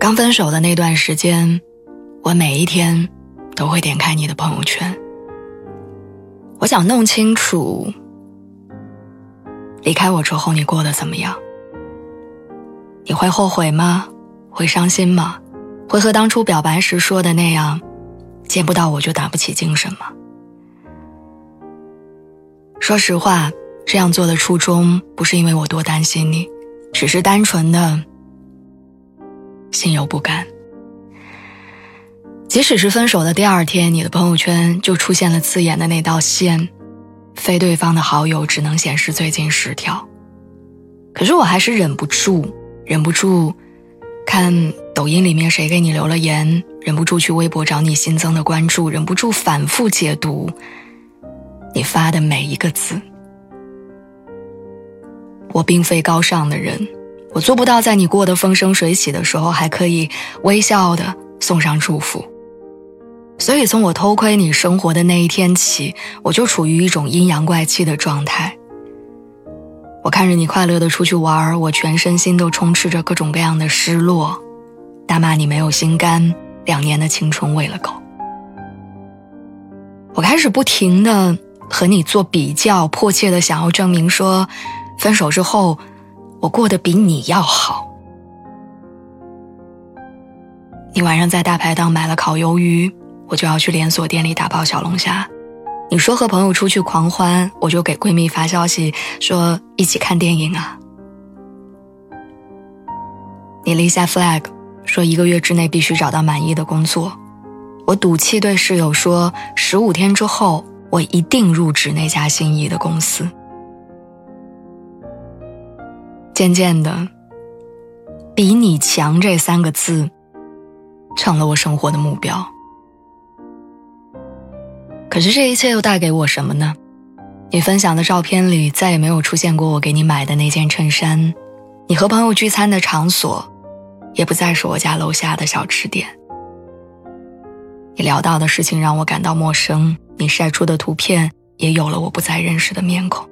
刚分手的那段时间，我每一天都会点开你的朋友圈。我想弄清楚，离开我之后你过得怎么样？你会后悔吗？会伤心吗？会和当初表白时说的那样，见不到我就打不起精神吗？说实话，这样做的初衷不是因为我多担心你，只是单纯的。心有不甘。即使是分手的第二天，你的朋友圈就出现了刺眼的那道线，非对方的好友只能显示最近十条。可是我还是忍不住，忍不住看抖音里面谁给你留了言，忍不住去微博找你新增的关注，忍不住反复解读你发的每一个字。我并非高尚的人。我做不到在你过得风生水起的时候，还可以微笑的送上祝福。所以从我偷窥你生活的那一天起，我就处于一种阴阳怪气的状态。我看着你快乐的出去玩我全身心都充斥着各种各样的失落，大骂你没有心肝，两年的青春喂了狗。我开始不停的和你做比较，迫切的想要证明说，分手之后。我过得比你要好。你晚上在大排档买了烤鱿鱼，我就要去连锁店里打包小龙虾。你说和朋友出去狂欢，我就给闺蜜发消息说一起看电影啊。你立下 flag，说一个月之内必须找到满意的工作。我赌气对室友说，十五天之后我一定入职那家心仪的公司。渐渐的，“比你强”这三个字，成了我生活的目标。可是这一切又带给我什么呢？你分享的照片里再也没有出现过我给你买的那件衬衫，你和朋友聚餐的场所，也不再是我家楼下的小吃店。你聊到的事情让我感到陌生，你晒出的图片也有了我不再认识的面孔。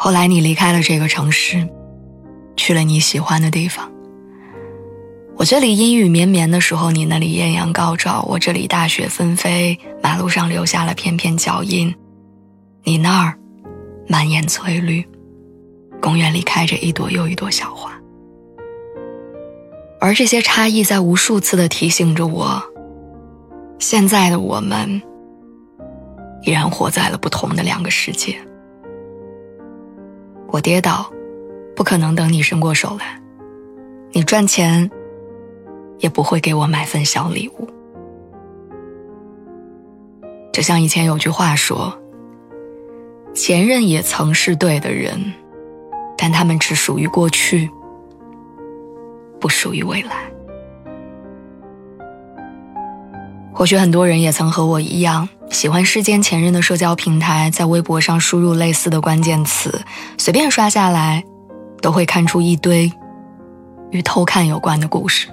后来你离开了这个城市，去了你喜欢的地方。我这里阴雨绵绵的时候，你那里艳阳高照；我这里大雪纷飞，马路上留下了片片脚印。你那儿满眼翠绿，公园里开着一朵又一朵小花。而这些差异在无数次的提醒着我，现在的我们依然活在了不同的两个世界。我跌倒，不可能等你伸过手来；你赚钱，也不会给我买份小礼物。就像以前有句话说：“前任也曾是对的人，但他们只属于过去，不属于未来。”或许很多人也曾和我一样。喜欢世间前任的社交平台，在微博上输入类似的关键词，随便刷下来，都会看出一堆与偷看有关的故事。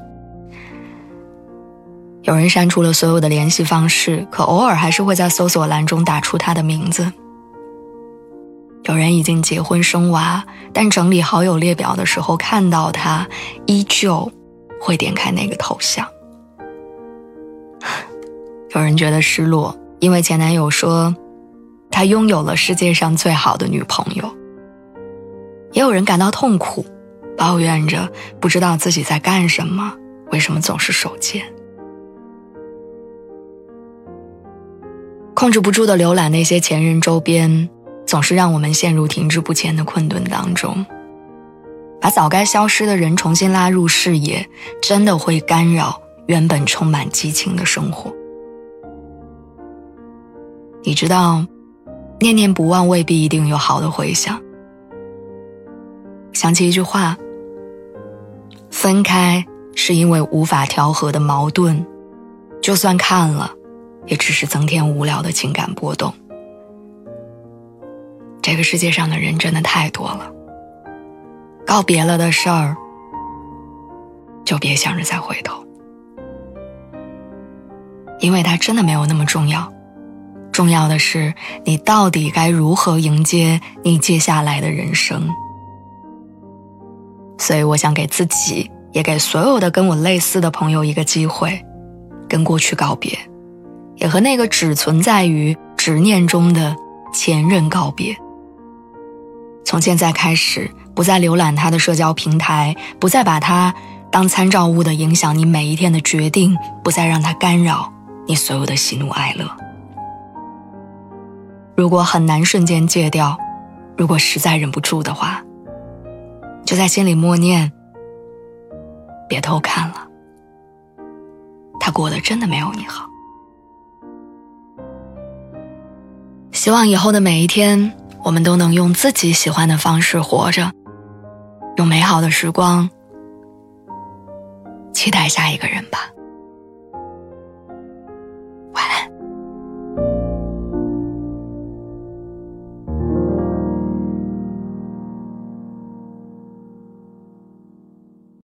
有人删除了所有的联系方式，可偶尔还是会在搜索栏中打出他的名字。有人已经结婚生娃，但整理好友列表的时候看到他，依旧会点开那个头像。有人觉得失落。因为前男友说，他拥有了世界上最好的女朋友。也有人感到痛苦，抱怨着不知道自己在干什么，为什么总是手贱。控制不住的浏览那些前任周边，总是让我们陷入停滞不前的困顿当中。把早该消失的人重新拉入视野，真的会干扰原本充满激情的生活。你知道念念不忘未必一定有好的回响。想起一句话：分开是因为无法调和的矛盾，就算看了，也只是增添无聊的情感波动。这个世界上的人真的太多了，告别了的事儿，就别想着再回头，因为它真的没有那么重要。重要的是，你到底该如何迎接你接下来的人生？所以，我想给自己，也给所有的跟我类似的朋友一个机会，跟过去告别，也和那个只存在于执念中的前任告别。从现在开始，不再浏览他的社交平台，不再把他当参照物的影响你每一天的决定，不再让他干扰你所有的喜怒哀乐。如果很难瞬间戒掉，如果实在忍不住的话，就在心里默念：别偷看了，他过得真的没有你好。希望以后的每一天，我们都能用自己喜欢的方式活着，用美好的时光期待下一个人吧。